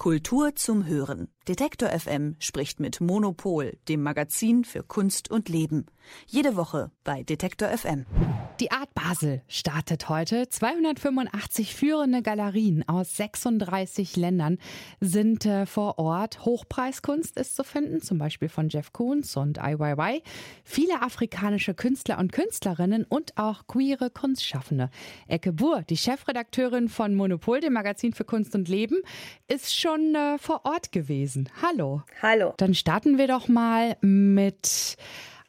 Kultur zum Hören. Detektor FM spricht mit Monopol, dem Magazin für Kunst und Leben. Jede Woche bei Detektor FM. Die Art Basel startet heute. 285 führende Galerien aus 36 Ländern sind äh, vor Ort. Hochpreiskunst ist zu finden, zum Beispiel von Jeff Koons und IYY. Viele afrikanische Künstler und Künstlerinnen und auch queere Kunstschaffende. Ecke Buhr, die Chefredakteurin von Monopol, dem Magazin für Kunst und Leben, ist schon äh, vor Ort gewesen. Hallo. Hallo. Dann starten wir doch mal mit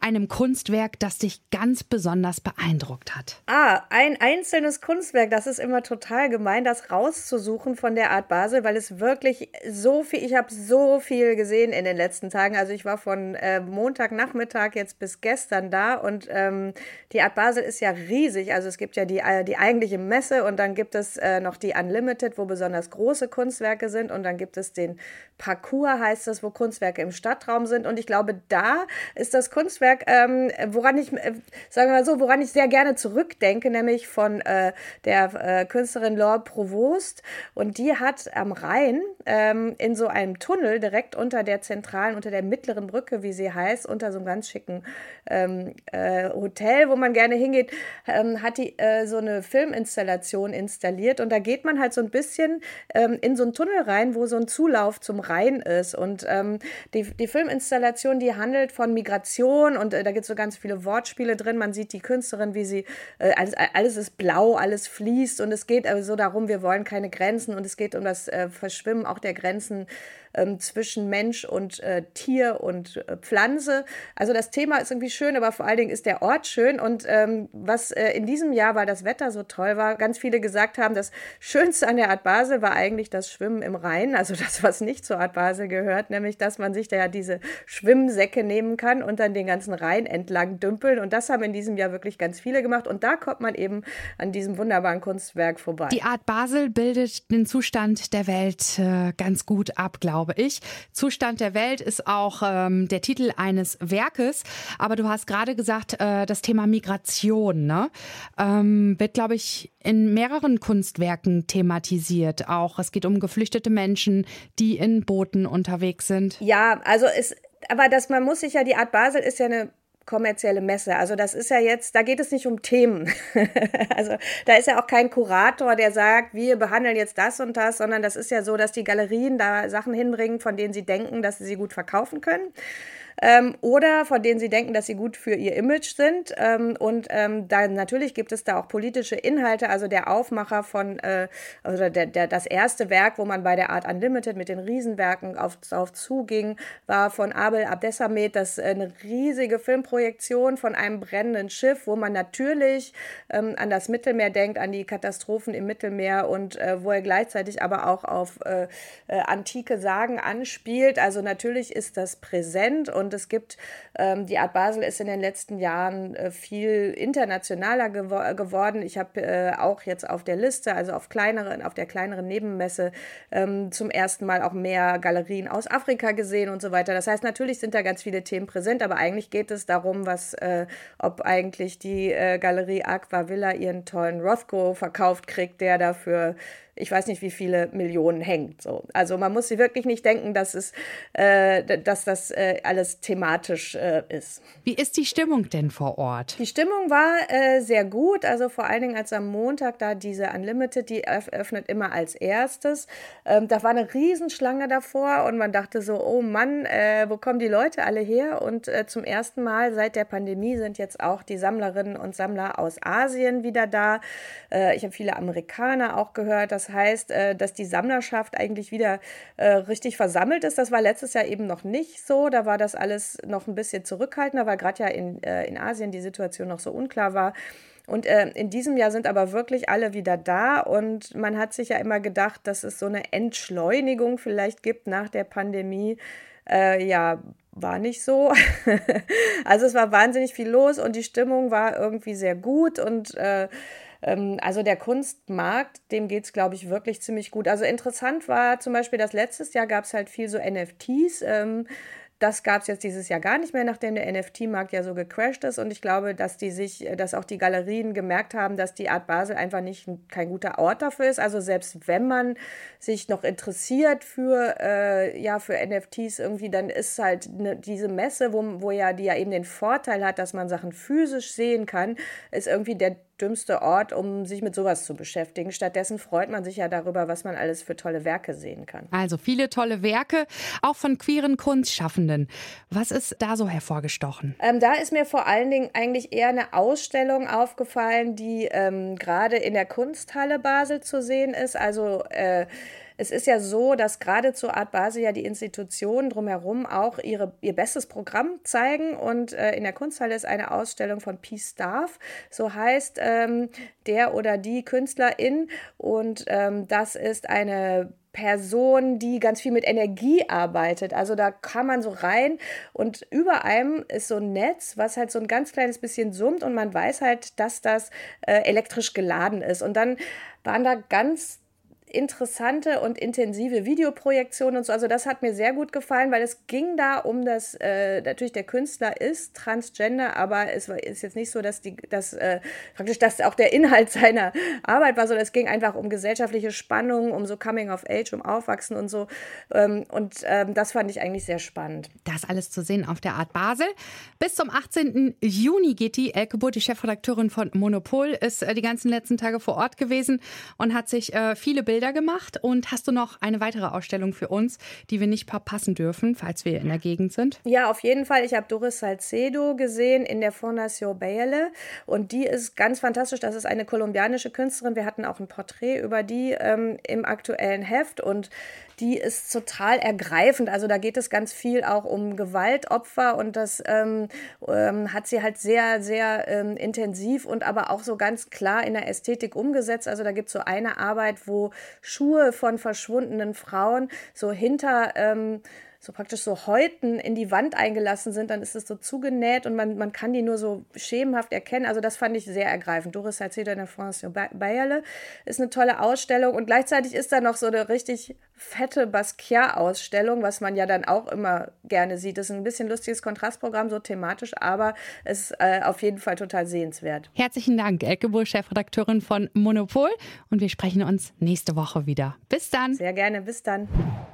einem Kunstwerk, das dich ganz besonders beeindruckt hat? Ah, ein einzelnes Kunstwerk, das ist immer total gemein, das rauszusuchen von der Art Basel, weil es wirklich so viel, ich habe so viel gesehen in den letzten Tagen. Also ich war von äh, Montagnachmittag jetzt bis gestern da und ähm, die Art Basel ist ja riesig. Also es gibt ja die, äh, die eigentliche Messe und dann gibt es äh, noch die Unlimited, wo besonders große Kunstwerke sind und dann gibt es den Parcours, heißt es, wo Kunstwerke im Stadtraum sind und ich glaube, da ist das Kunstwerk Kunstwerk, ähm, woran ich, äh, sagen wir mal so, woran ich sehr gerne zurückdenke, nämlich von äh, der äh, Künstlerin Laure Provost. Und die hat am Rhein ähm, in so einem Tunnel direkt unter der zentralen, unter der mittleren Brücke, wie sie heißt, unter so einem ganz schicken ähm, äh, Hotel, wo man gerne hingeht, ähm, hat die äh, so eine Filminstallation installiert. Und da geht man halt so ein bisschen ähm, in so einen Tunnel rein, wo so ein Zulauf zum Rhein ist. Und ähm, die, die Filminstallation, die handelt von Migration und äh, da gibt es so ganz viele Wortspiele drin. Man sieht die Künstlerin, wie sie, äh, alles, alles ist blau, alles fließt und es geht aber so darum, wir wollen keine Grenzen und es geht um das äh, Verschwimmen auch der Grenzen ähm, zwischen Mensch und äh, Tier und äh, Pflanze. Also das Thema ist irgendwie schön, aber vor allen Dingen ist der Ort schön. Und ähm, was äh, in diesem Jahr, weil das Wetter so toll war, ganz viele gesagt haben, das Schönste an der Art Basel war eigentlich das Schwimmen im Rhein, also das, was nicht zur Art Basel gehört, nämlich dass man sich da ja diese Schwimmsäcke nehmen kann und dann den ganzen Rhein entlang dümpeln. Und das haben in diesem Jahr wirklich ganz viele gemacht. Und da kommt man eben an diesem wunderbaren Kunstwerk vorbei. Die Art Basel bildet den Zustand der Welt äh, ganz gut ab, glaube glaube ich. Zustand der Welt ist auch ähm, der Titel eines Werkes. Aber du hast gerade gesagt, äh, das Thema Migration ne? ähm, wird, glaube ich, in mehreren Kunstwerken thematisiert. Auch es geht um geflüchtete Menschen, die in Booten unterwegs sind. Ja, also es aber das, man muss sich ja, die Art Basel ist ja eine kommerzielle Messe. Also das ist ja jetzt, da geht es nicht um Themen. also da ist ja auch kein Kurator, der sagt, wir behandeln jetzt das und das, sondern das ist ja so, dass die Galerien da Sachen hinbringen, von denen sie denken, dass sie sie gut verkaufen können ähm, oder von denen sie denken, dass sie gut für ihr Image sind. Ähm, und ähm, dann natürlich gibt es da auch politische Inhalte. Also der Aufmacher von, äh, also der, der, das erste Werk, wo man bei der Art Unlimited mit den Riesenwerken auf, auf zuging, war von Abel Abdesamet. Das äh, eine riesige Filmprojektion von einem brennenden Schiff, wo man natürlich ähm, an das Mittelmeer denkt, an die Katastrophen im Mittelmeer und äh, wo er gleichzeitig aber auch auf äh, äh, antike Sagen anspielt. Also natürlich ist das präsent und es gibt, ähm, die Art Basel ist in den letzten Jahren äh, viel internationaler gewo geworden. Ich habe äh, auch jetzt auf der Liste, also auf kleineren, auf der kleineren Nebenmesse ähm, zum ersten Mal auch mehr Galerien aus Afrika gesehen und so weiter. Das heißt, natürlich sind da ganz viele Themen präsent, aber eigentlich geht es darum, was, äh, ob eigentlich die äh, Galerie Aqua Villa ihren tollen Rothko verkauft kriegt, der dafür ich weiß nicht, wie viele Millionen hängt. So. Also man muss sich wirklich nicht denken, dass, es, äh, dass das äh, alles thematisch äh, ist. Wie ist die Stimmung denn vor Ort? Die Stimmung war äh, sehr gut, also vor allen Dingen als am Montag da diese Unlimited, die öffnet immer als erstes. Ähm, da war eine Riesenschlange davor und man dachte so, oh Mann, äh, wo kommen die Leute alle her? Und äh, zum ersten Mal seit der Pandemie sind jetzt auch die Sammlerinnen und Sammler aus Asien wieder da. ich habe viele Amerikaner auch gehört, das heißt, äh, dass die Sammlerschaft eigentlich wieder äh, richtig versammelt ist. Das war letztes Jahr eben noch nicht so. Da war das alles noch ein bisschen zurückhaltender, weil gerade ja in, äh, in Asien die Situation noch so unklar war. Und äh, in diesem Jahr sind aber wirklich alle wieder da und man hat sich ja immer gedacht, dass es so eine Entschleunigung vielleicht gibt nach der Pandemie. Äh, ja, war nicht so. also es war wahnsinnig viel los und die Stimmung war irgendwie sehr gut und äh, also der Kunstmarkt, dem geht es, glaube ich, wirklich ziemlich gut. Also interessant war zum Beispiel, dass letztes Jahr gab es halt viel so NFTs. Ähm, das gab es jetzt dieses Jahr gar nicht mehr, nachdem der NFT-Markt ja so gecrashed ist. Und ich glaube, dass die sich, dass auch die Galerien gemerkt haben, dass die Art Basel einfach nicht kein guter Ort dafür ist. Also selbst wenn man sich noch interessiert für, äh, ja, für NFTs irgendwie, dann ist halt ne, diese Messe, wo, wo ja die ja eben den Vorteil hat, dass man Sachen physisch sehen kann, ist irgendwie der dümmste Ort, um sich mit sowas zu beschäftigen. Stattdessen freut man sich ja darüber, was man alles für tolle Werke sehen kann. Also viele tolle Werke, auch von queeren Kunstschaffenden. Was ist da so hervorgestochen? Ähm, da ist mir vor allen Dingen eigentlich eher eine Ausstellung aufgefallen, die ähm, gerade in der Kunsthalle Basel zu sehen ist. Also äh, es ist ja so, dass gerade zur Art Basel ja die Institutionen drumherum auch ihre, ihr bestes Programm zeigen. Und äh, in der Kunsthalle ist eine Ausstellung von Peace Staff, so heißt ähm, der oder die Künstlerin. Und ähm, das ist eine Person, die ganz viel mit Energie arbeitet. Also da kann man so rein und über einem ist so ein Netz, was halt so ein ganz kleines bisschen summt und man weiß halt, dass das äh, elektrisch geladen ist. Und dann waren da ganz interessante und intensive Videoprojektionen und so. Also das hat mir sehr gut gefallen, weil es ging da um das, äh, natürlich der Künstler ist Transgender, aber es ist jetzt nicht so, dass die, dass äh, praktisch das auch der Inhalt seiner Arbeit war, sondern es ging einfach um gesellschaftliche Spannungen, um so Coming of Age, um Aufwachsen und so. Ähm, und ähm, das fand ich eigentlich sehr spannend. Das alles zu sehen auf der Art Basel. Bis zum 18. Juni geht die Elke Butt, die Chefredakteurin von Monopol, ist äh, die ganzen letzten Tage vor Ort gewesen und hat sich äh, viele Bilder Bilder gemacht und hast du noch eine weitere Ausstellung für uns, die wir nicht verpassen dürfen, falls wir in der Gegend sind? Ja, auf jeden Fall. Ich habe Doris Salcedo gesehen in der Fondation Bayerle und die ist ganz fantastisch. Das ist eine kolumbianische Künstlerin. Wir hatten auch ein Porträt über die ähm, im aktuellen Heft und die ist total ergreifend. Also da geht es ganz viel auch um Gewaltopfer und das ähm, ähm, hat sie halt sehr, sehr ähm, intensiv und aber auch so ganz klar in der Ästhetik umgesetzt. Also da gibt es so eine Arbeit, wo Schuhe von verschwundenen Frauen so hinter ähm, so praktisch so Häuten in die Wand eingelassen sind, dann ist es so zugenäht und man, man kann die nur so schemenhaft erkennen. Also das fand ich sehr ergreifend. Doris Salcedo in der Fondation Bayerle ist eine tolle Ausstellung und gleichzeitig ist da noch so eine richtig fette Basquiat-Ausstellung, was man ja dann auch immer gerne sieht. Das ist ein bisschen lustiges Kontrastprogramm, so thematisch, aber es ist äh, auf jeden Fall total sehenswert. Herzlichen Dank, Elke Bull, Chefredakteurin von Monopol und wir sprechen uns nächste Woche wieder. Bis dann. Sehr gerne, bis dann.